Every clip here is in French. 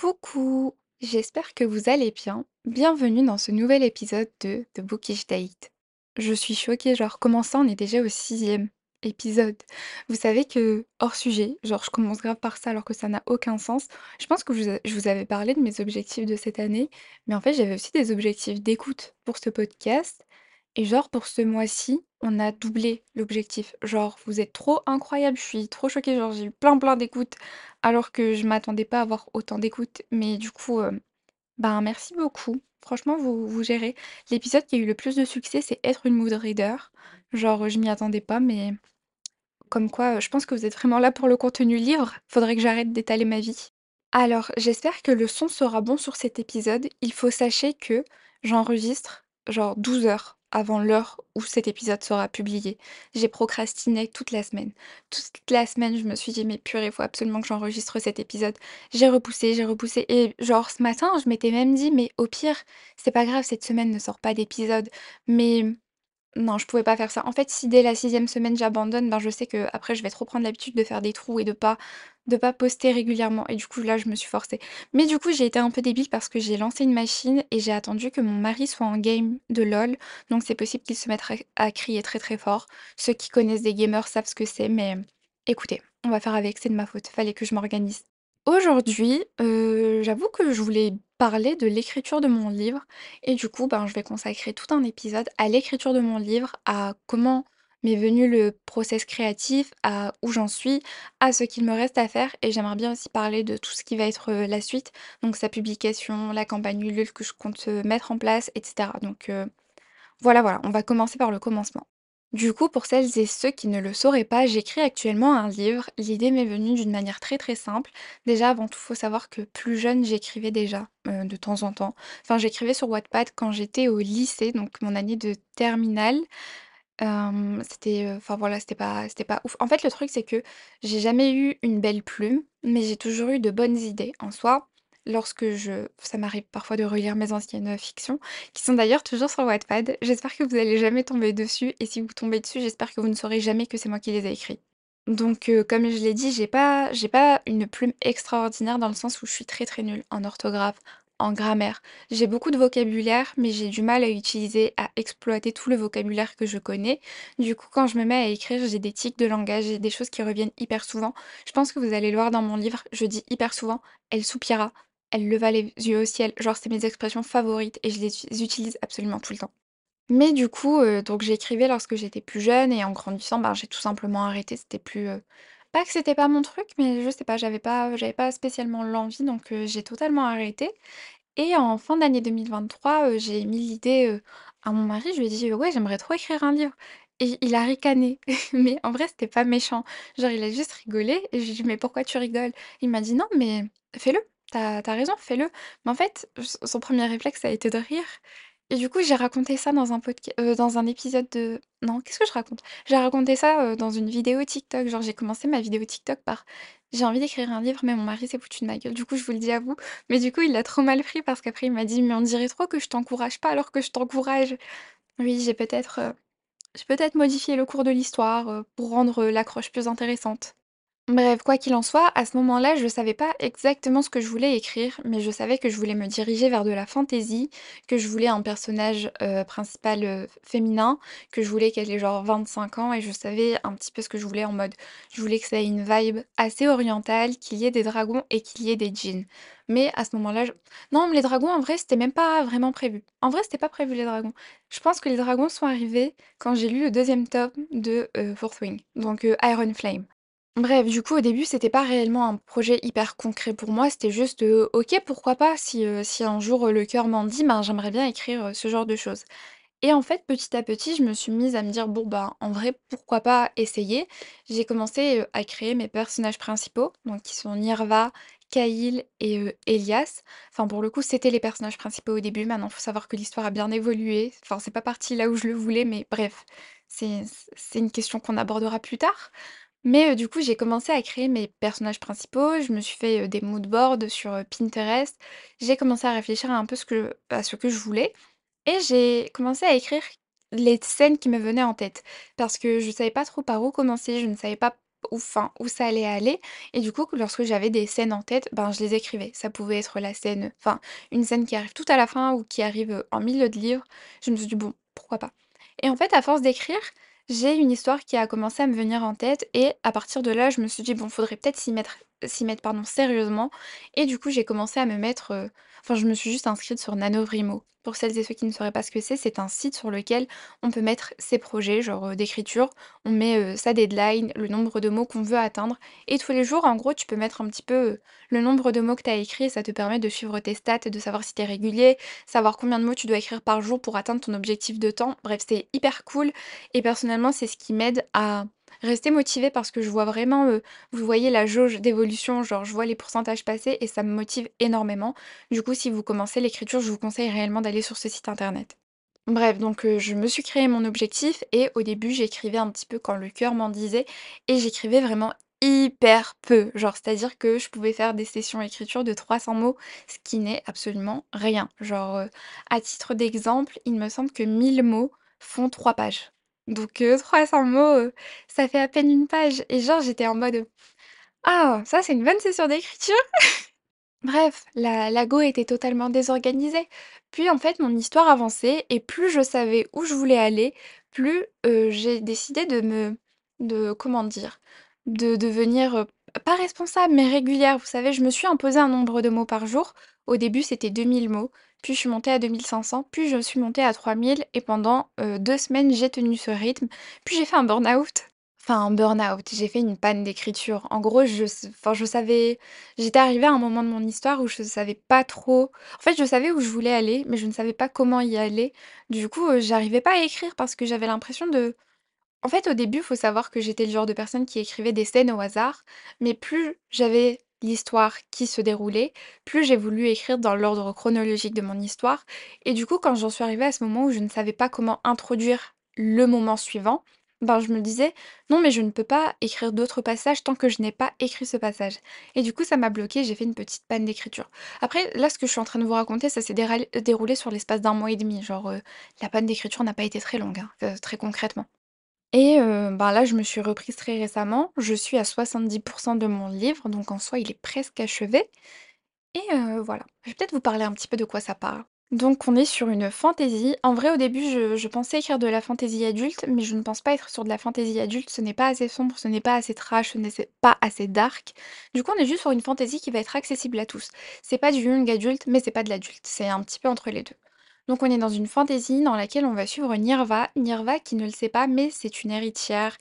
Coucou, j'espère que vous allez bien. Bienvenue dans ce nouvel épisode de The Bookish Date. Je suis choquée, genre comment ça on est déjà au sixième épisode? Vous savez que, hors sujet, genre je commence grave par ça alors que ça n'a aucun sens. Je pense que je vous, je vous avais parlé de mes objectifs de cette année, mais en fait j'avais aussi des objectifs d'écoute pour ce podcast. Et genre pour ce mois-ci, on a doublé l'objectif. Genre vous êtes trop incroyable, je suis trop choquée, genre j'ai eu plein plein d'écoutes alors que je m'attendais pas à avoir autant d'écoutes. Mais du coup, euh, ben merci beaucoup. Franchement, vous, vous gérez. L'épisode qui a eu le plus de succès, c'est Être une mood reader. Genre, je m'y attendais pas, mais comme quoi, euh, je pense que vous êtes vraiment là pour le contenu livre. Faudrait que j'arrête d'étaler ma vie. Alors, j'espère que le son sera bon sur cet épisode. Il faut sachez que j'enregistre genre 12 heures avant l'heure où cet épisode sera publié. J'ai procrastiné toute la semaine. Toute la semaine, je me suis dit, mais purée, il faut absolument que j'enregistre cet épisode. J'ai repoussé, j'ai repoussé. Et genre, ce matin, je m'étais même dit, mais au pire, c'est pas grave, cette semaine ne sort pas d'épisode. Mais non, je pouvais pas faire ça. En fait, si dès la sixième semaine j'abandonne, ben, je sais que après je vais trop prendre l'habitude de faire des trous et de pas de pas poster régulièrement et du coup là, je me suis forcée. Mais du coup, j'ai été un peu débile parce que j'ai lancé une machine et j'ai attendu que mon mari soit en game de LOL, donc c'est possible qu'il se mette à crier très, très fort. Ceux qui connaissent des gamers savent ce que c'est, mais écoutez, on va faire avec, c'est de ma faute, fallait que je m'organise. Aujourd'hui, heu, j'avoue que je voulais parler de l'écriture de mon livre et du coup, ben, je vais consacrer tout un épisode à l'écriture de mon livre, à comment m'est venu le process créatif, à où j'en suis, à ce qu'il me reste à faire et j'aimerais bien aussi parler de tout ce qui va être, heu, la suite, donc sa publication, la campagne Ulule que je compte, heu, mettre en place et cetera. Donc, voilà, voilà, on va commencer par le commencement. Du coup, pour celles et ceux qui ne le sauraient pas, j'écris actuellement un livre. L'idée m'est venue d'une manière très très simple. Déjà, avant tout, faut savoir que plus jeune, j'écrivais déjà euh, de temps en temps. Enfin, j'écrivais sur Wattpad quand j'étais au lycée, donc mon année de terminale. C'était, euh, enfin voilà, c'était pas, c'était pas ouf. En fait, le truc, c'est que j'ai jamais eu une belle plume, mais j'ai toujours eu de bonnes idées. En soi, lorsque je, ça m'arrive parfois de relire mes anciennes fictions, qui sont d'ailleurs toujours sur Wattpad. J'espère que vous allez jamais tomber dessus, et si vous tombez dessus, j'espère que vous ne saurez jamais que c'est moi qui les ai écrits. Donc, heu, comme je l'ai dit, j'ai pas j'ai pas une plume extraordinaire dans le sens où je suis très, très nulle en orthographe, en grammaire. J'ai beaucoup de vocabulaire, mais j'ai du mal à utiliser, à exploiter tout le vocabulaire que je connais. Du coup, quand je me mets à écrire, j'ai des tics de langage, j'ai des choses qui reviennent hyper souvent. Je pense que vous allez le voir dans mon livre, je dis hyper souvent: «Elle soupira», «Elle leva les yeux au ciel», genre c'est mes expressions favorites et je les utilise absolument tout le temps. Mais du coup, heu, donc j'écrivais lorsque j'étais plus jeune et en grandissant, ben, j'ai tout simplement arrêté. C'était plus, heu pas que c'était pas mon truc, mais je sais pas, j'avais pas pas spécialement l'envie, donc heu, j'ai totalement arrêté et en fin d'année 2023, heu, j'ai mis l'idée, à mon mari, je lui ai dit: «Ouais, j'aimerais trop écrire un livre» et il a ricané, mais en vrai, c'était pas méchant. Genre, il a juste rigolé et je dit: «Mais pourquoi tu rigoles?» il m'a dit: «Non, mais fais-le, t'as as raison, fais-le». Mais en fait, son premier réflexe, a été de rire et du coup, j'ai raconté ça dans un heu, dans un épisode de non, qu'est-ce que je raconte? J'ai raconté ça, dans une vidéo TikTok. Genre, j'ai commencé ma vidéo TikTok par: «J'ai envie d'écrire un livre, mais mon mari s'est foutu de ma gueule». Du coup, je vous le dis à vous, mais du coup, il l'a trop mal pris parce qu'après il m'a dit: «Mais on dirait trop que je t'encourage pas alors que je t'encourage». Oui, j'ai peut-être, j'ai peut-être modifié le cours de l'histoire, pour rendre, l'accroche plus intéressante. Bref, quoi qu'il en soit, à ce moment-là, je savais pas exactement ce que je voulais écrire, mais je savais que je voulais me diriger vers de la fantaisie, que je voulais un personnage euh, principal euh, féminin, que je voulais qu'elle ait genre 25 ans, et je savais un petit peu ce que je voulais en mode. Je voulais que ça ait une vibe assez orientale, qu'il y ait des dragons et qu'il y ait des djinns. Mais à ce moment-là, non, mais les dragons, en vrai, c'était même pas vraiment prévu. En vrai, c'était pas prévu les dragons. Je pense que les dragons sont arrivés quand j'ai lu le deuxième tome de euh, Fourth Wing, donc Iron Flame. Bref, du coup, au début, c'était pas réellement un projet hyper concret pour moi, c'était juste, heu, OK, pourquoi pas? Si, heu, si un jour, heu, le cœur m'en dit, ben, j'aimerais bien écrire, ce genre de choses. Et en fait, petit à petit, je me suis mise à me dire: «Bon, bah, en vrai, pourquoi pas essayer?» j'ai commencé, à créer mes personnages principaux, donc qui sont Nirva, Kail et Elias. Enfin, pour le coup, c'était les personnages principaux au début. Maintenant, faut savoir que l'histoire a bien évolué. Enfin, c'est pas parti là où je le voulais, mais bref, c'est une question qu'on abordera plus tard. Mais du coup, j'ai commencé à créer mes personnages principaux, je me suis fait, des mood boards sur, Pinterest. J'ai commencé à réfléchir à un peu à ce que je voulais et j'ai commencé à écrire les scènes qui me venaient en tête. Parce que je savais pas trop par où commencer, je ne savais pas où enfin, où ça allait aller et du coup, lorsque j'avais des scènes en tête, ben, je les écrivais. Ça pouvait être la scène, enfin, une scène qui arrive tout à la fin ou qui arrive, en milieu de livre. Je me suis dit: «Bon, pourquoi pas?» et en fait, à force d'écrire, j'ai une histoire qui a commencé à me venir en tête et à partir de là, je me suis dit: «Bon, faudrait peut-être s'y mettre s'y mettre, pardon, sérieusement» et du coup, j'ai commencé à me mettre, heu, enfin, je me suis juste inscrite sur NaNoWriMo. Pour celles et ceux qui ne sauraient pas ce que c'est, c'est un site sur lequel on peut mettre ses projets, genre, heu, d'écriture. On met, sa deadline, le nombre de mots qu'on veut atteindre et tous les jours, en gros, tu peux mettre un petit peu, le nombre de mots que tu as écrit et ça te permet de suivre tes stats de savoir si tu es régulier, savoir combien de mots tu dois écrire par jour pour atteindre ton objectif de temps. Bref, c'est hyper cool et personnellement, c'est ce qui m'aide à rester motivée parce que je vois vraiment, heu, vous voyez la jauge d'évolution, genre je vois les pourcentages passer et ça me motive énormément. Du coup, si vous commencez l'écriture, je vous conseille réellement d'aller sur ce site internet. Bref, donc heu, je me suis créé mon objectif et au début, j'écrivais un petit peu quand le cœur m'en disait et j'écrivais vraiment hyper peu. Genre, c'est-à-dire que je pouvais faire des sessions écriture de 300 mots, ce qui n'est absolument rien. Genre, heu, à titre d'exemple, il me semble que 1000 mots font 3 pages. Donc heu, 300 mots, heu, ça fait à peine une page et genre j'étais en mode, «Ah, ça c'est une bonne session d'écriture!» Bref, la la go était totalement désorganisée. Puis en fait, mon histoire avançait et plus je savais où je voulais aller, plus, heu, j'ai décidé de me de comment dire? De devenir, pas responsable, mais régulière. Vous savez, je me suis imposé un nombre de mots par jour. Au début, c'était 2000 mots, puis je suis montée à 2500, puis je suis montée à 3000 et pendant, heu, 2 semaines, j'ai tenu ce rythme. Puis j'ai fait un burn-out. Enfin, un burn-out, j'ai fait une panne d'écriture. En gros, je enfin, je savais j'étais arrivée à un moment de mon histoire où je savais pas trop en fait, je savais où je voulais aller, mais je ne savais pas comment y aller. Du coup, heu, j'arrivais pas à écrire parce que j'avais l'impression de en fait, au début, il faut savoir que j'étais le genre de personne qui écrivait des scènes au hasard, mais plus j'avais l'histoire qui se déroulait, plus j'ai voulu écrire dans l'ordre chronologique de mon histoire et du coup, quand j'en suis arrivée à ce moment où je ne savais pas comment introduire le moment suivant, ben, je me disais: «Non, mais je ne peux pas écrire d'autres passages tant que je n'ai pas écrit ce passage» et du coup, ça m'a bloquée, j'ai fait une petite panne d'écriture. Après, là, ce que je suis en train de vous raconter, ça s'est déroulé sur l'espace d'un mois et demi, genre, heu, la panne d'écriture n'a pas été très longue, hein, heu, très concrètement. Et heu, ben, là, je me suis reprise très récemment. Je suis à 70% de mon livre, donc en soi, il est presque achevé et heu, voilà. Je vais peut-être vous parler un petit peu de quoi ça parle. Donc on est sur une fantaisie. En vrai, au début, je pensais écrire de la fantaisie adulte, mais je ne pense pas être sur de la fantaisie adulte. Ce n'est pas assez sombre, ce n'est pas assez trash, ce n'est pas assez dark. Du coup, on est juste sur une fantaisie qui va être accessible à tous. C'est pas du young adulte, mais c'est pas de l'adulte. C'est un petit peu entre les 2. Donc on est dans une fantaisie dans laquelle on va suivre Nirva. Nirva, qui ne le sait pas, mais c'est une héritière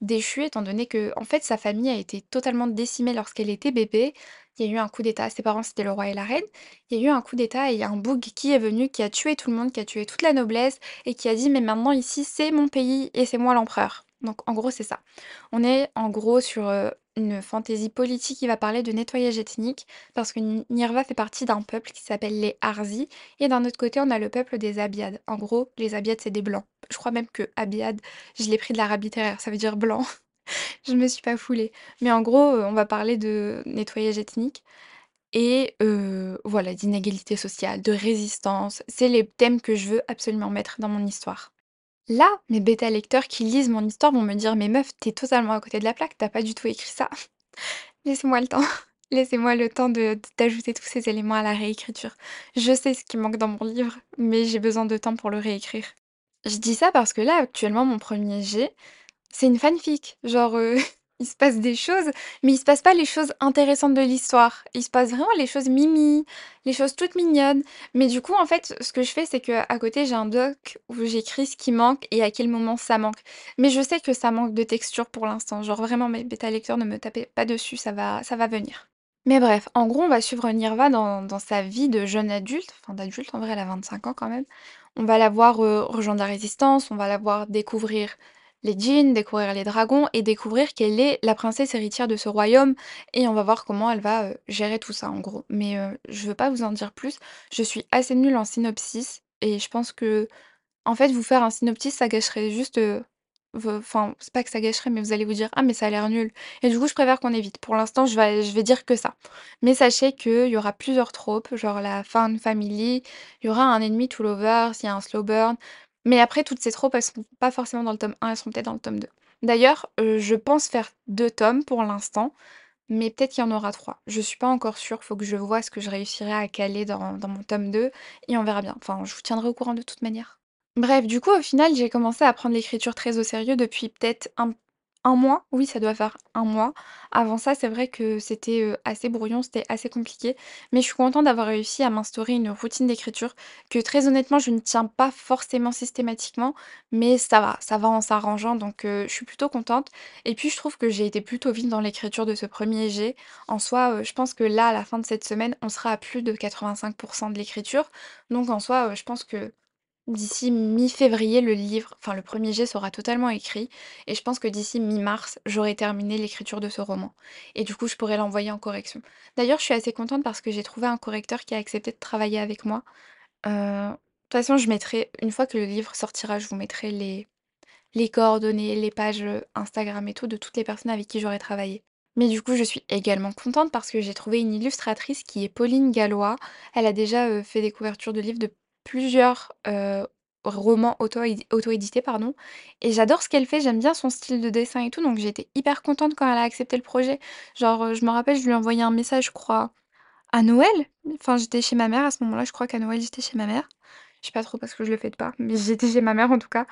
déchue étant donné que, en fait, sa famille a été totalement décimée lorsqu'elle était bébé. Il y a eu un coup d'état, ses parents c'était le roi et la reine. Il y a eu un coup d'état et il y a un boug qui est venu, qui a tué tout le monde, qui a tué toute la noblesse et qui a dit: «Mais maintenant ici c'est mon pays et c'est moi l'empereur». Donc en gros c'est ça. On est en gros sur, heu, une fantaisie politique qui va parler de nettoyage ethnique parce que Ni Nirva fait partie d'un peuple qui s'appelle les Harzi et d'un autre côté on a le peuple des Abiad. En gros, les Abiad c'est des blancs. Je crois même que Abiad, je l'ai pris de l'arabe littéraire, ça veut dire blanc. Je me suis pas foulée. Mais en gros, heu, on va parler de nettoyage ethnique et heu, voilà, d'inégalité sociale, de résistance. C'est les thèmes que je veux absolument mettre dans mon histoire. Là, mes bêta lecteurs qui lisent mon histoire vont me dire: «Mais meuf, tu es totalement à côté de la plaque, tu as pas du tout écrit ça». Laissez-moi le temps. Laissez-moi le temps d'ajouter tous ces éléments à la réécriture. Je sais ce qui manque dans mon livre, mais j'ai besoin de temps pour le réécrire. Je dis ça parce que là, actuellement, mon 1er jet, c'est une fanfic. Genre, heu, il se passe des choses, mais il se passe pas les choses intéressantes de l'histoire. Il se passe vraiment les choses mimi, les choses toutes mignonnes. Mais du coup, en fait, ce que je fais, c'est qu'à côté, j'ai un doc où j'écris ce qui manque et à quel moment ça manque. Mais je sais que ça manque de texture pour l'instant. Genre vraiment, mes bêta lecteurs, ne me tapez pas dessus, ça va ça va venir. Mais bref, en gros, on va suivre Nirva dans sa vie de jeune adulte, enfin d'adulte, en vrai, elle a 25 ans quand même. On va la voir, heu, rejoindre la résistance, on va la voir découvrir les djinns, découvrir les dragons et découvrir qu'elle est la princesse héritière de ce royaume et on va voir comment elle va, heu, gérer tout ça, en gros. Mais, heu, je veux pas vous en dire plus. Je suis assez nulle en synopsis et je pense que en fait, vous faire un synopsis, ça gâcherait juste, heu, v enfin, c'est pas que ça gâcherait, mais vous allez vous dire: «Ah mais ça a l'air nul» et du coup, je préfère qu'on évite. Pour l'instant, je vais dire que ça. Mais sachez qu'il y aura plusieurs tropes, genre la found family, il y aura un ennemi to lovers, il y a un slow burn, mais après toutes ces tropes, elles sont pas forcément dans le tome 1, elles seront peut-être dans le tome 2. D'ailleurs, heu, je pense faire 2 tomes pour l'instant, mais peut-être qu'il y en aura 3. Je suis pas encore sûre, faut que je vois ce que je réussirai à caler dans dans mon tome 2 et on verra bien. Enfin, je vous tiendrai au courant de toute manière. Bref, du coup, au final, j'ai commencé à prendre l'écriture très au sérieux depuis peut-être un un mois. Oui, ça doit faire un mois. Avant ça, c'est vrai que c'était, assez brouillon, c'était assez compliqué, mais je suis contente d'avoir réussi à m'instaurer une routine d'écriture que très honnêtement, je ne tiens pas forcément systématiquement, mais ça va, ça va en s'arrangeant donc je suis plutôt contente et puis je trouve que j'ai été plutôt vite dans l'écriture de ce premier jet. En soi, je pense que là, à la fin de cette semaine, on sera à plus de 85% de l'écriture, donc en soi, je pense que D'ici mi-février, le livre, enfin le premier jet sera totalement écrit et je pense que d'ici mi-mars, j'aurai terminé l'écriture de ce roman et du coup, je pourrai l'envoyer en correction. D'ailleurs, je suis assez contente parce que j'ai trouvé un correcteur qui a accepté de travailler avec moi. Heu, de toute façon, je mettrai une fois que le livre sortira, je vous mettrai les les coordonnées, les pages, heu, Instagram et tout de toutes les personnes avec qui j'aurai travaillé. Mais du coup, je suis également contente parce que j'ai trouvé une illustratrice qui est Pauline Gallois. Elle a déjà, heu, fait des couvertures de livres de plusieurs, romans auto-édi auto-édités, pardon et j'adore ce qu'elle fait, j'aime bien son style de dessin et tout, donc été hyper contente quand elle a accepté le projet. Genre, je me rappelle, je lui ai envoyé un message, je crois, à Noël? Enfin, j'étais chez ma mère à ce moment-là, je crois qu'à Noël, j'étais chez ma mère. Je sais pas trop parce que je le fête pas, mais j'étais chez ma mère en tout cas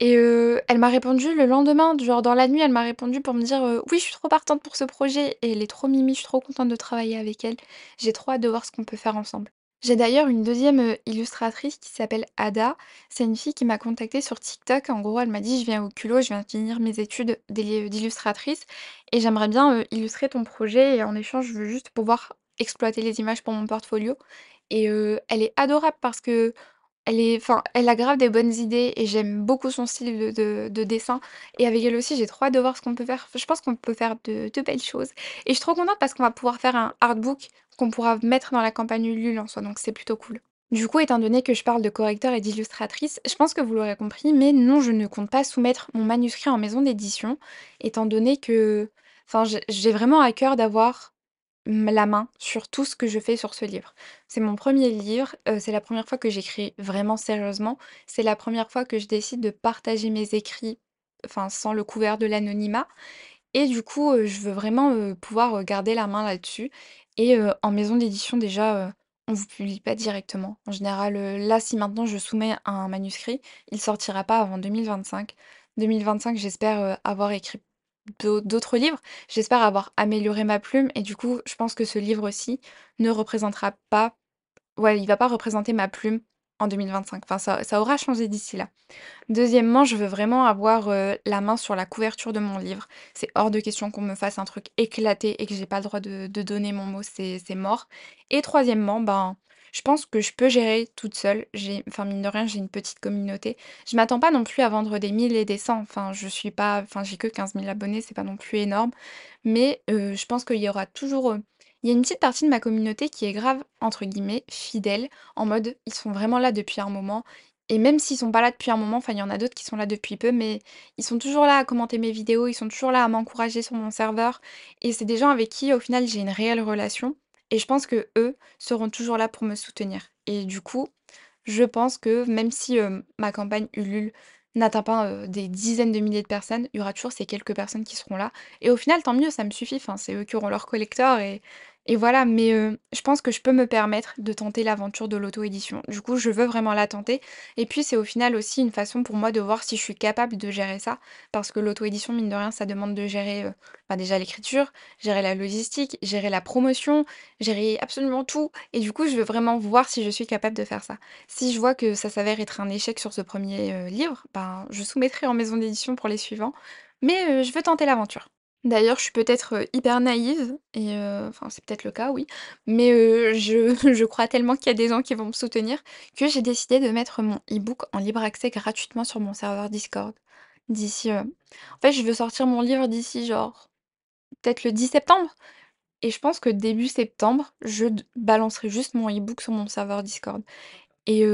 et elle m'a répondu le lendemain, genre dans la nuit, elle m'a répondu pour me dire, «Oui, je suis trop partante pour ce projet» et elle est trop mimi, je suis trop contente de travailler avec elle. J'ai trop hâte de voir ce qu'on peut faire ensemble. J'ai d'ailleurs une deuxième e illustratrice qui s'appelle Ada. C'est une fille qui m'a contactée sur TikTok. En gros, elle m'a dit: «Je viens au culot, je viens finir mes études d'illustratrice et j'aimerais bien, heu, illustrer ton projet et en échange, je veux juste pouvoir exploiter les images pour mon portfolio» et heu, elle est adorable parce que elle est a des bonnes idées et j'aime beaucoup son style de de de dessin et avec elle aussi, j'ai trop hâte de voir ce qu'on peut faire. Je pense qu'on peut faire de belles choses et je suis trop contente parce qu'on va pouvoir faire un artbook qu'on pourra mettre dans la campagne Ulule en soi, donc c'est plutôt cool. Du coup, étant donné que je parle de correcteur et d'illustratrice, je pense que vous l'aurez compris, mais non, je ne compte pas soumettre mon manuscrit en maison d'édition, étant donné que enfin, j'ai vraiment à cœur d'avoir La main sur tout ce que je fais sur ce livre. C'est mon premier livre, heu, c'est la première fois que j'écris vraiment sérieusement. C'est la première fois que je décide de partager mes écrits, enfin sans le couvert de l'anonymat et du coup, heu, je veux vraiment, heu, pouvoir, garder la main là-dessus et en maison d'édition déjà, heu, on vous publie pas directement. En général, là, si maintenant je soumets un manuscrit, il sortira pas avant 2025. 2025, j'espère, avoir écrit d'autres livres. J'espère avoir amélioré ma plume et du coup, je pense que ce livre-ci ne représentera pas ouais, il va pas représenter ma plume en 2025. Enfin, ça ça aura changé d'ici là. Deuxièmement, je veux vraiment avoir, heu, la main sur la couverture de mon livre. C'est hors de question qu'on me fasse un truc éclaté et que j'ai pas le droit de de donner mon mot, c'est mort. Et troisièmement, ben, je pense que je peux gérer toute seule. J'ai enfin, mine de rien, j'ai une petite communauté. Je m'attends pas non plus à vendre des 1000 et des 100, enfin, je suis pas enfin, j'ai que quinze mille abonnés, c'est pas non plus énorme. Mais, heu, je pense qu'il y aura toujours, heu, il y a une petite partie de ma communauté qui est grave, entre guillemets, «fidèle», en mode, ils sont vraiment là depuis un moment et même s'ils sont pas là depuis un moment, enfin, il y en a d'autres qui sont là depuis peu, mais ils sont toujours là à commenter mes vidéos, ils sont toujours là à m'encourager sur mon serveur et c'est des gens avec qui, au final, j'ai une réelle relation et je pense que eux seront toujours là pour me soutenir. Et du coup, je pense que même si, ma campagne Ulule n'atteint pas, des dizaines de milliers de personnes, il y aura toujours ces quelques personnes qui seront là. Et au final, tant mieux, ça me suffit, enfin, c'est eux qui auront leur collector et et voilà, mais heu, je pense que je peux me permettre de tenter l'aventure de l'auto-édition. Du coup, je veux vraiment la tenter et puis c'est au final aussi une façon pour moi de voir si je suis capable de gérer ça parce que l'auto-édition, mine de rien, ça demande de gérer, heu, bah, déjà l'écriture, gérer la logistique, gérer la promotion, gérer absolument tout et du coup, je veux vraiment voir si je suis capable de faire ça. Si je vois que ça s'avère être un échec sur ce premier er livre, ben, je soumettrai en maison d'édition pour les suivants, mais je veux tenter l'aventure. D'ailleurs, je suis peut-être, hyper naïve et enfin, c'est peut-être le cas, oui, mais je crois tellement qu'il y a des gens qui vont me soutenir que j'ai décidé de mettre mon e-book en libre accès gratuitement sur mon serveur Discord d'ici, en fait, je veux sortir mon livre d'ici genre peut-être le 10 septembre et je pense que début septembre, je balancerai juste mon e-book sur mon serveur Discord. Et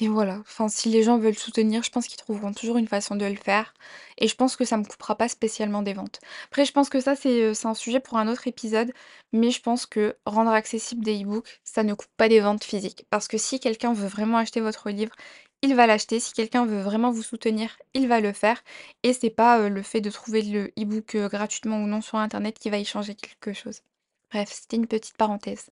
et voilà, enfin, si les gens veulent soutenir, je pense qu'ils trouveront toujours une façon de le faire et je pense que ça me coupera pas spécialement des ventes. Après, je pense que ça, c'est, heu, c'est un sujet pour un autre épisode, mais je pense que rendre accessible des e-books, ça ne coupe pas des ventes physiques. Parce que si quelqu'un veut vraiment acheter votre livre, il va l'acheter. Si quelqu'un veut vraiment vous soutenir, il va le faire et c'est pas, heu, le fait de trouver le e-book, heu, gratuitement ou non sur internet qui va y changer quelque chose. Bref, c'était une petite parenthèse.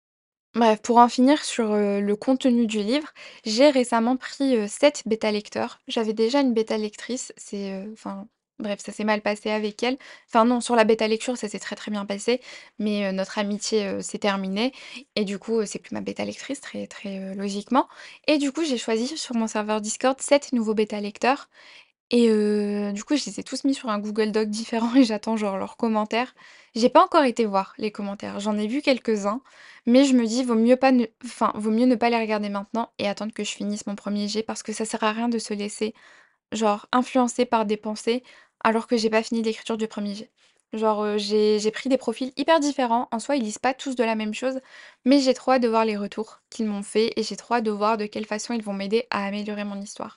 Bref, pour en finir sur, heu, le contenu du livre, j'ai récemment pris, heu, 7 bêta-lecteurs. J'avais déjà une bêta-lectrice, c'est, heu, enfin, bref, ça s'est mal passé avec elle. Enfin non, sur la bêta-lecture, ça s'est très, très bien passé, mais, notre amitié, s'est terminée et du coup, c'est plus ma bêta-lectrice très, très, logiquement et du coup, j'ai choisi sur mon serveur Discord 7 nouveaux bêta-lecteurs et heu, du coup, je les ai tous mis sur un Google Doc différent et j'attends genre leurs commentaires. J'ai pas encore été voir les commentaires, j'en ai vu quelques-uns, mais je me dis: «Vaut mieux pas ne enfin, vaut mieux ne pas les regarder maintenant et attendre que je finisse mon premier jet» parce que ça sert à rien de se laisser, genre, influencer par des pensées alors que j'ai pas fini l'écriture du premier jet. Genre, j'ai j'ai pris des profils hyper différents. En soi, ils lisent pas tous de la même chose, mais j'ai trop hâte de voir les retours qu'ils m'ont fait et j'ai trop hâte de voir de quelle façon ils vont m'aider à améliorer mon histoire.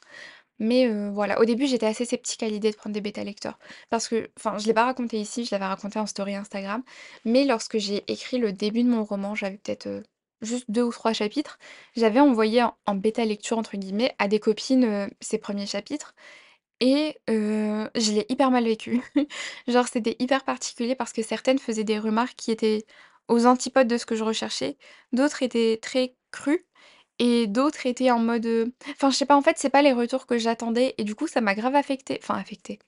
Mais heu, voilà, au début, j'étais assez sceptique à l'idée de prendre des bêta-lecteurs parce que enfin, je l'ai pas raconté ici, je l'avais raconté en story Instagram, mais lorsque j'ai écrit le début de mon roman, j'avais peut-être, heu, juste 2 ou 3 chapitres, j'avais envoyé en en «bêta lecture» entre guillemets à des copines, ces premiers chapitres. Et je l'ai hyper mal vécu. Genre, c'était hyper particulier parce que certaines faisaient des remarques qui étaient aux antipodes de ce que je recherchais, d'autres étaient très crues et d'autres étaient en mode, enfin, je sais pas, en fait, c'est pas les retours que j'attendais et du coup, ça m'a grave affectée. Enfin affectée.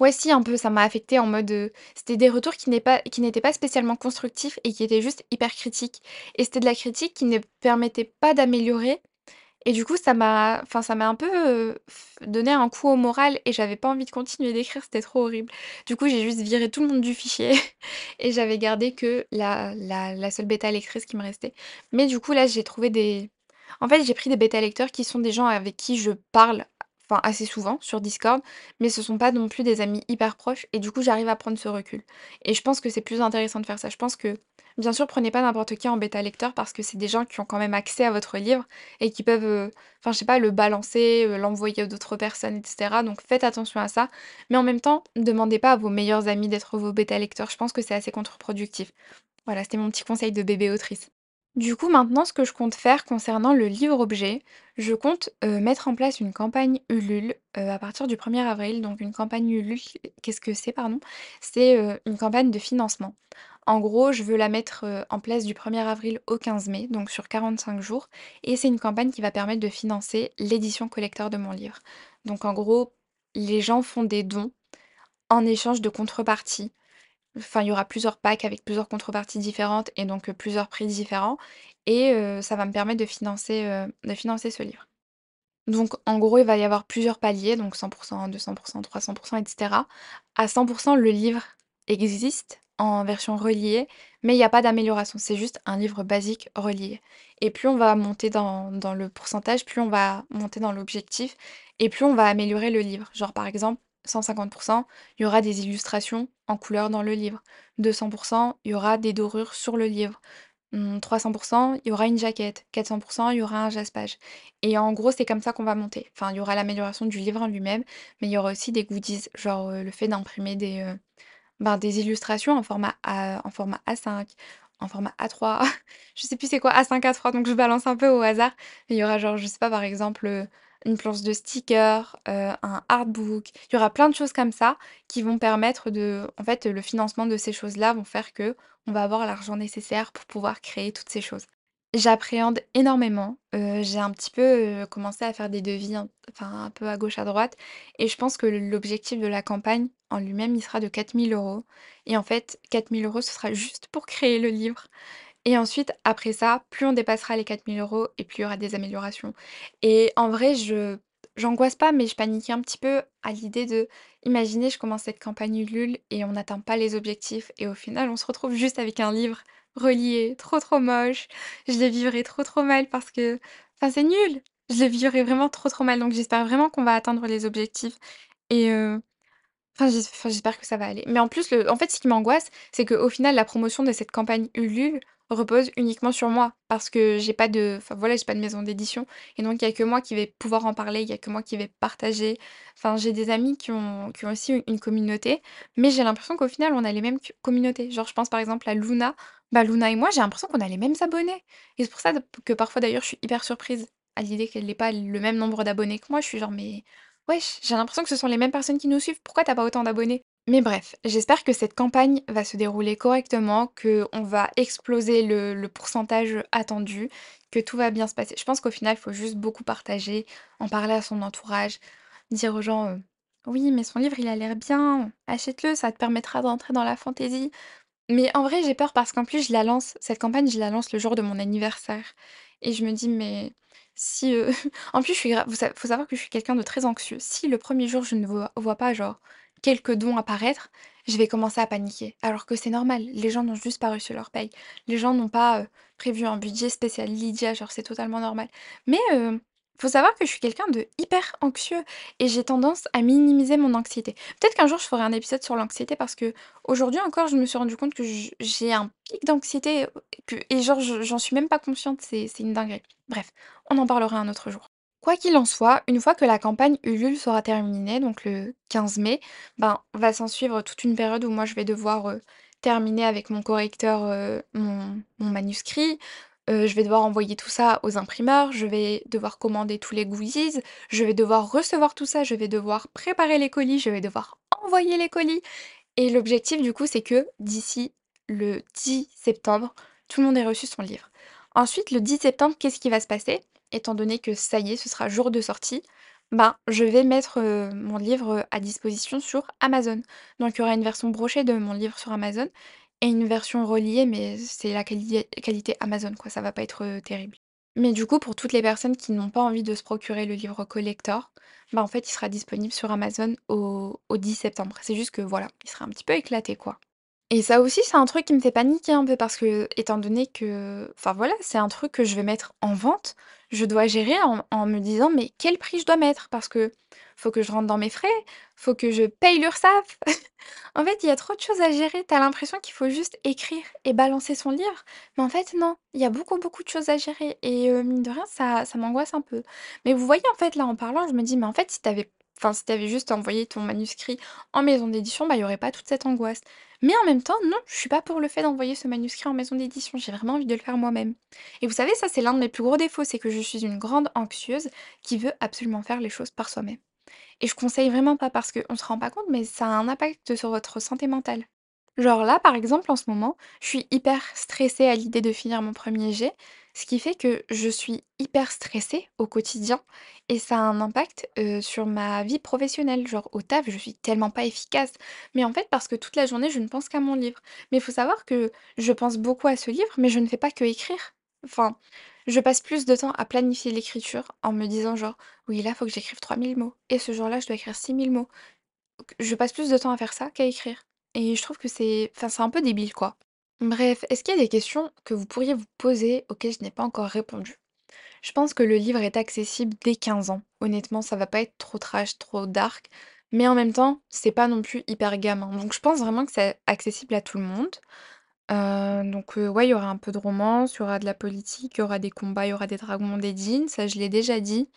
Ouais, si, un peu, ça m'a affectée en mode, c'était des retours qui n'est pas qui n'étaient pas spécialement constructifs et qui étaient juste hyper critiques et c'était de la critique qui ne permettait pas d'améliorer et du coup, ça m'a enfin, ça un peu, donné un coup au moral et j'avais pas envie de continuer d'écrire, c'était trop horrible. Du coup, j'ai juste viré tout le monde du fichier et j'avais gardé que la la la seule bêta lectrice qui me restait. Mais du coup, là, j'ai trouvé des en fait, j'ai pris des bêta lecteurs qui sont des gens avec qui je parle, assez souvent sur Discord, mais ce sont pas non plus des amis hyper proches et du coup, j'arrive à prendre ce recul et je pense que c'est plus intéressant de faire ça. Je pense que, bien sûr, prenez pas n'importe qui en bêta lecteur parce que c'est des gens qui ont quand même accès à votre livre et qui peuvent, je sais pas, le balancer, heu, l'envoyer à d'autres personnes et cetera, donc faites attention à ça. Mais en même temps, demandez pas à vos meilleurs amis d'être vos bêta lecteurs, je pense que c'est assez contre-productif. Voilà, c'était mon petit conseil de bébé autrice. Du coup, maintenant, ce que je compte faire concernant le livre-objet, je compte, heu, mettre en place une campagne Ulule, heu, à partir du 1er avril. Donc une campagne Ulule, qu'est-ce que c'est, pardon? C'est, heu, une campagne de financement. En gros, je veux la mettre, en place du 1er avril au 15 mai, donc sur 45 jours et c'est une campagne qui va permettre de financer l'édition collector de mon livre. Donc en gros, les gens font des dons en échange de contreparties. Enfin, il y aura plusieurs packs avec plusieurs contreparties différentes et donc heu, plusieurs prix différents et heu, ça va me permettre de financer, heu, de financer ce livre. Donc en gros, il va y avoir plusieurs paliers, donc 100% 200% 300 et cetera. À 100% le livre existe en version reliée, mais il y a pas d'amélioration, c'est juste un livre basique relié et plus on va monter dans le pourcentage, plus on va monter dans l'objectif et plus on va améliorer le livre. Genre par exemple, 150% il y aura des illustrations en couleur dans le livre. 200% il y aura des dorures sur le livre. Mmh, 300% il y aura une jaquette. 400% il y aura un jaspage et en gros, c'est comme ça qu'on va monter. Enfin, il y aura l'amélioration du livre en lui-même, mais il y aura aussi des goodies, genre, heu, le fait d'imprimer des, heu, ben, des illustrations en format A en format A5, en format A3. Je sais plus c'est quoi A5, A3, donc je balance un peu au hasard. Il y aura genre, je sais pas, par exemple, heu, une planche de stickers, heu, un artbook. Il y aura plein de choses comme ça qui vont permettre de en fait, le financement de ces choses-là vont faire que on va avoir l'argent nécessaire pour pouvoir créer toutes ces choses. J'appréhende énormément, heu, j'ai un petit peu, heu, commencé à faire des devis enfin un peu à gauche, à droite et je pense que l'objectif de la campagne en lui-même, il sera de 4 000 € et en fait 4 000 € ce sera juste pour créer le livre et ensuite après ça, plus on dépassera les 4 000 € et plus il y aura des améliorations et en vrai je j'angoisse pas mais je paniquais un petit peu à l'idée de imaginer je commence cette campagne Ulule et on n'atteint pas les objectifs et au final on se retrouve juste avec un livre relié, trop, trop moche. Je le vivrai trop, trop mal parce que enfin c'est nul! Je le vivrai vraiment trop, trop mal donc j'espère vraiment qu'on va atteindre les objectifs et heu Enfin, j'es enfin, j'espère que ça va aller. Mais en plus, en fait, ce qui m'angoisse, c'est qu'au final, la promotion de cette campagne Ulule repose uniquement sur moi. Parce que j'ai pas de enfin, voilà, j'ai pas de maison d'édition et donc il y a que moi qui vais pouvoir en parler, il y a que moi qui vais partager. Enfin, j'ai des amis qui ont qui aussi une communauté, mais j'ai l'impression qu'au final, on a les mêmes communautés. Genre, je pense par exemple à Luna. Bah, Luna et moi, j'ai l'impression qu'on a les mêmes abonnés et c'est pour ça que parfois d'ailleurs, je suis hyper surprise. à l'idée qu'elle ait pas le même nombre d'abonnés que moi, je suis genre: «Mais wesh, j'ai l'impression que ce sont les mêmes personnes qui nous suivent, pourquoi tu as pas autant d'abonnés?» Mais bref, j'espère que cette campagne va se dérouler correctement, qu'on va exploser le pourcentage attendu, que tout va bien se passer. Je pense qu'au final, il faut juste beaucoup partager, en parler à son entourage, dire aux gens, heu: «Oui, mais son livre, il a l'air bien, achète-le, ça te permettra d'entrer dans la fantaisie». Mais en vrai, j'ai peur parce qu'en plus, je la lance cette campagne, je la lance le jour de mon anniversaire et je me dis: «Mais si, heu» en plus, je suis sa faut savoir que je suis quelqu'un de très anxieux. Si le premier jour, je ne vois pas genre quelques dons apparaître, je vais commencer à paniquer. Alors que c'est normal, les gens n'ont juste pas reçu leur paye. Les gens n'ont pas, prévu un budget spécial Lydia, genre c'est totalement normal. Mais, faut savoir que je suis quelqu'un de hyper anxieux et j'ai tendance à minimiser mon anxiété. Peut-être qu'un jour je ferai un épisode sur l'anxiété parce qu'aujourd'hui encore je me suis rendu compte que j'ai un pic d'anxiété, que et genre je j'en suis même pas consciente, c'est une dinguerie. Bref, on en parlera un autre jour. Quoi qu'il en soit, une fois que la campagne Ulule sera terminée, donc le 15 mai, ben, va s'ensuivre toute une période où moi je vais devoir, terminer avec mon correcteur, mon manuscrit, heu, je vais devoir envoyer tout ça aux imprimeurs, je vais devoir commander tous les goodies, je vais devoir recevoir tout ça, je vais devoir préparer les colis, je vais devoir envoyer les colis et l'objectif du coup, c'est que d'ici le 10 septembre, tout le monde ait reçu son livre. Ensuite, le 10 septembre, qu'est-ce qui va se passer? Étant donné que ça y est, ce sera jour de sortie, ben, je vais mettre, heu, mon livre, heu, à disposition sur Amazon. Donc il y aura une version brochée de mon livre sur Amazon et une version reliée, mais c'est la quali qualité Amazon quoi, ça va pas être, heu, terrible. Mais du coup, pour toutes les personnes qui n'ont pas envie de se procurer le livre collector, bah, en fait, il sera disponible sur Amazon au au 10 septembre. C'est juste que voilà, il sera un petit peu éclaté quoi. Et ça aussi, c'est un truc qui me fait paniquer un peu parce que, étant donné que enfin voilà, c'est un truc que je vais mettre en vente, je dois gérer en me disant: «Mais quel prix je dois mettre?» parce que faut que je rentre dans mes frais, faut que je paye l'URSSAF. En fait, il y a trop de choses à gérer. Tu as l'impression qu'il faut juste écrire et balancer son livre, mais en fait non, il y a beaucoup, beaucoup de choses à gérer et heu, mine de rien, ça ça m'angoisse un peu. Mais vous voyez, en fait, là, en parlant, je me dis: «Mais en fait, si tu avais enfin, si tu avais juste envoyé ton manuscrit en maison d'édition, bah, il y aurait pas toute cette angoisse». Mais en même temps, non, je suis pas pour le fait d'envoyer ce manuscrit en maison d'édition, j'ai vraiment envie de le faire moi-même. Et vous savez, ça, c'est l'un de mes plus gros défauts, c'est que je suis une grande anxieuse qui veut absolument faire les choses par soi-même. Et je conseille vraiment pas parce qu'on se rend pas compte, mais ça a un impact sur votre santé mentale. Genre là, par exemple, en ce moment, je suis hyper stressée à l'idée de finir mon premier jet, ce qui fait que je suis hyper stressée au quotidien et ça a un impact, sur ma vie professionnelle. Genre au taf, je suis tellement pas efficace, mais en fait parce que toute la journée, je ne pense qu'à mon livre. Mais il faut savoir que je pense beaucoup à ce livre, mais je ne fais pas que écrire. Enfin, je passe plus de temps à planifier l'écriture en me disant genre: «Oui, là, faut que j'écrive 3000 mots et ce jour-là, je dois écrire 6000 mots». Je passe plus de temps à faire ça qu'à écrire et je trouve que c'est enfin, c'est un peu débile, quoi. Bref, est-ce qu'il y a des questions que vous pourriez vous poser auxquelles je n'ai pas encore répondu? Je pense que le livre est accessible dès 15 ans. Honnêtement, ça va pas être trop trash, trop dark, mais en même temps, c'est pas non plus hyper gamin. Donc je pense vraiment que c'est accessible à tout le monde. Heu, donc heu, ouais, il y aura un peu de romance, il y aura de la politique, il y aura des combats, il y aura des dragons, des djinns, ça je l'ai déjà dit.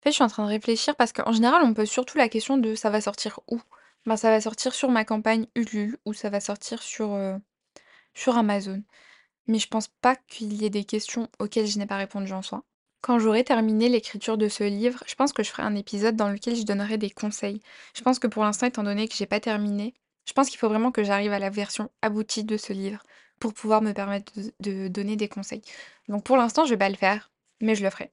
En fait, je suis en train de réfléchir parce qu'en général, on pose surtout la question de: «Ça va sortir où?» Ben, ça va sortir sur ma campagne Ulule ou ça va sortir sur, heu, sur Amazon. Mais je pense pas qu'il y ait des questions auxquelles je n'ai pas répondu en soi. Quand j'aurai terminé l'écriture de ce livre, je pense que je ferai un épisode dans lequel je donnerai des conseils. Je pense que pour l'instant, étant donné que j'ai pas terminé, je pense qu'il faut vraiment que j'arrive à la version aboutie de ce livre pour pouvoir me permettre de de donner des conseils. Donc pour l'instant, je vais pas le faire, mais je le ferai.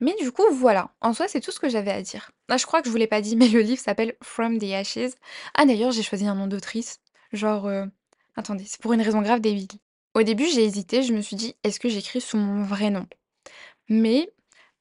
Mais du coup, voilà, en soi, c'est tout ce que j'avais à dire. Ah, je crois que je vous l'ai pas dit, mais le livre s'appelle From the Ashes. Ah d'ailleurs, j'ai choisi un nom d'autrice, genre, heu, attendez, c'est pour une raison grave débile. Au début, j'ai hésité, je me suis dit: «Est-ce que j'écris sous mon vrai nom?» mais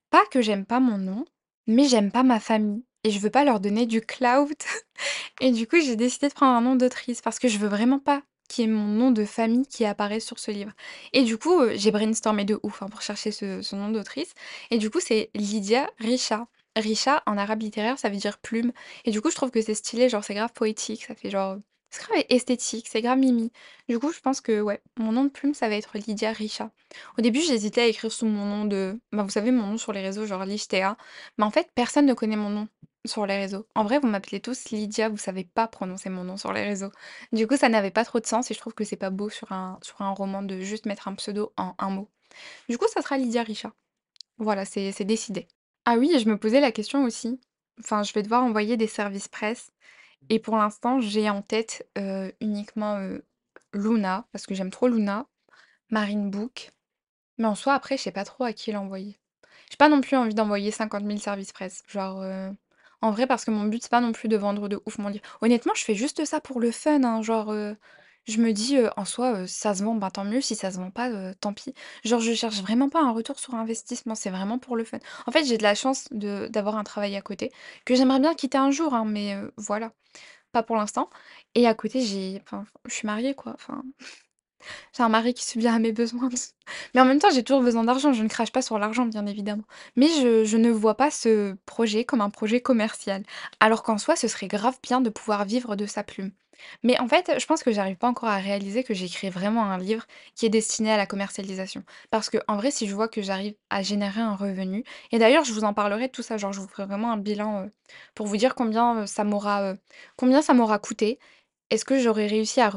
pas que j'aime pas mon nom, mais j'aime pas ma famille et je veux pas leur donner du clout et du coup, j'ai décidé de prendre un nom d'autrice parce que je veux vraiment pas qu'il y ait mon nom de famille qui apparaisse sur ce livre et du coup, heu, j'ai brainstormé de ouf, hein, pour chercher ce nom d'autrice et du coup, c'est Lydia Risha. Risha, en arabe littéraire, ça veut dire plume et du coup, je trouve que c'est stylé, genre, c'est grave poétique, ça fait genre, c'est grave esthétique, c'est grave mimi. Du coup, je pense que ouais, mon nom de plume, ça va être Lydia Risha. Au début, j'hésitais à écrire sous mon nom de bah, vous savez, mon nom sur les réseaux, genre Lichtea, mais en fait, personne ne connaît mon nom sur les réseaux. En vrai, vous m'appelez tous Lydia, vous savez pas prononcer mon nom sur les réseaux. Du coup, ça n'avait pas trop de sens et je trouve que c'est pas beau sur un sur un roman de juste mettre un pseudo en un mot. Du coup, ça sera Lydia Risha. Voilà, c'est décidé. Ah oui je me posais la question aussi. Enfin, je vais devoir envoyer des services presse et pour l'instant, j'ai en tête, heu, uniquement, heu, Luna, parce que j'aime trop Luna, Marine Book, mais en soi, après, je sais pas trop à qui l'envoyer. J'ai pas non plus envie d'envoyer 50 000 services presse, genre, heu, vrai, parce que mon but, c'est pas non plus de vendre de ouf mon livre. Honnêtement, je fais juste ça pour le fun, hein, genre, heu, je me dis, heu, en soi, heu, si ça se vend, ben, tant mieux, si ça se vend pas, tant pis. Genre, je cherche vraiment pas un retour sur investissement, c'est vraiment pour le fun. En fait, j'ai de la chance d'avoir un travail à côté, que j'aimerais bien quitter un jour, hein, mais voilà, pas pour l'instant et à côté, j'ai enfin, je suis mariée, quoi, enfin j'ai un mari qui subvient à mes besoins. Mais en même temps, j'ai toujours besoin d'argent, je ne crache pas sur l'argent, bien évidemment. Mais je ne vois pas ce projet comme un projet commercial. Alors qu'en soi, ce serait grave bien de pouvoir vivre de sa plume. Mais en fait, je pense que j'arrive pas encore à réaliser que j'écris vraiment un livre qui est destiné à la commercialisation. Parce que en vrai, si je vois que j'arrive à générer un revenu et d'ailleurs, je vous en parlerai de tout ça, genre je vous ferai vraiment un bilan, heu, pour vous dire combien, heu, ça m'aura, heu, combien ça m'aura coûté. Est-ce que j'aurais réussi à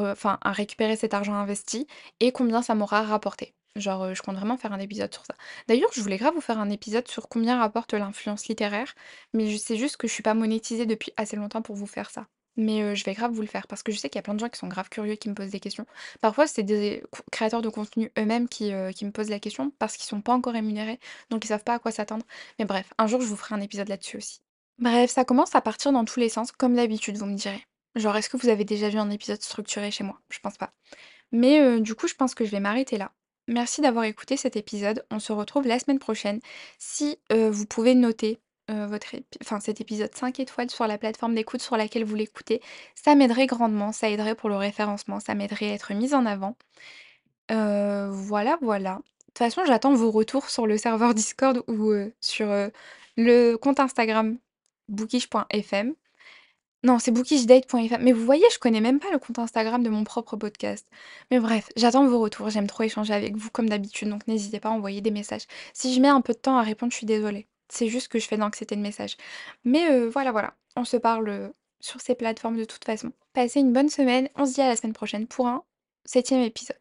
récupérer cet argent investi et combien ça m'aura rapporté? Genre, heu, je compte vraiment faire un épisode sur ça. D'ailleurs, je voulais grave vous faire un épisode sur combien rapporte l'influence littéraire, mais je sais juste que je suis pas monétisée depuis assez longtemps pour vous faire ça. Mais heu, je vais grave vous le faire parce que je sais qu'il y a plein de gens qui sont grave curieux, qui me posent des questions. Parfois, c'est des créateurs de contenu eux-mêmes qui, heu, qui me posent la question parce qu'ils sont pas encore rémunérés, donc ils savent pas à quoi s'attendre. Mais bref, un jour, je vous ferai un épisode là-dessus aussi. Bref, ça commence à partir dans tous les sens, comme d'habitude, vous me direz. Genre, est-ce que vous avez déjà vu un épisode structuré chez moi? Je pense pas. Mais heu, du coup, je pense que je vais m'arrêter là. Merci d'avoir écouté cet épisode. On se retrouve la semaine prochaine. Si, heu, vous pouvez noter, heu, votre enfin cet épisode 5 étoiles sur la plateforme d'écoute sur laquelle vous l'écoutez, ça m'aiderait grandement, ça aiderait pour le référencement, ça m'aiderait à être mise en avant. Voilà, voilà. De toute façon, j'attends vos retours sur le serveur Discord ou, sur, le compte Instagram bookish.fm. Non, c'est bookishdate.fr. Mais vous voyez, je connais même pas le compte Instagram de mon propre podcast. Mais bref, j'attends vos retours. J'aime trop échanger avec vous comme d'habitude, donc n'hésitez pas à envoyer des messages. Si je mets un peu de temps à répondre, je suis désolée. C'est juste que je fais d'anxiété de message. Mais heu, voilà, voilà. On se parle, heu, sur ces plateformes de toute façon. Passez une bonne semaine. On se dit à la semaine prochaine pour un septième épisode.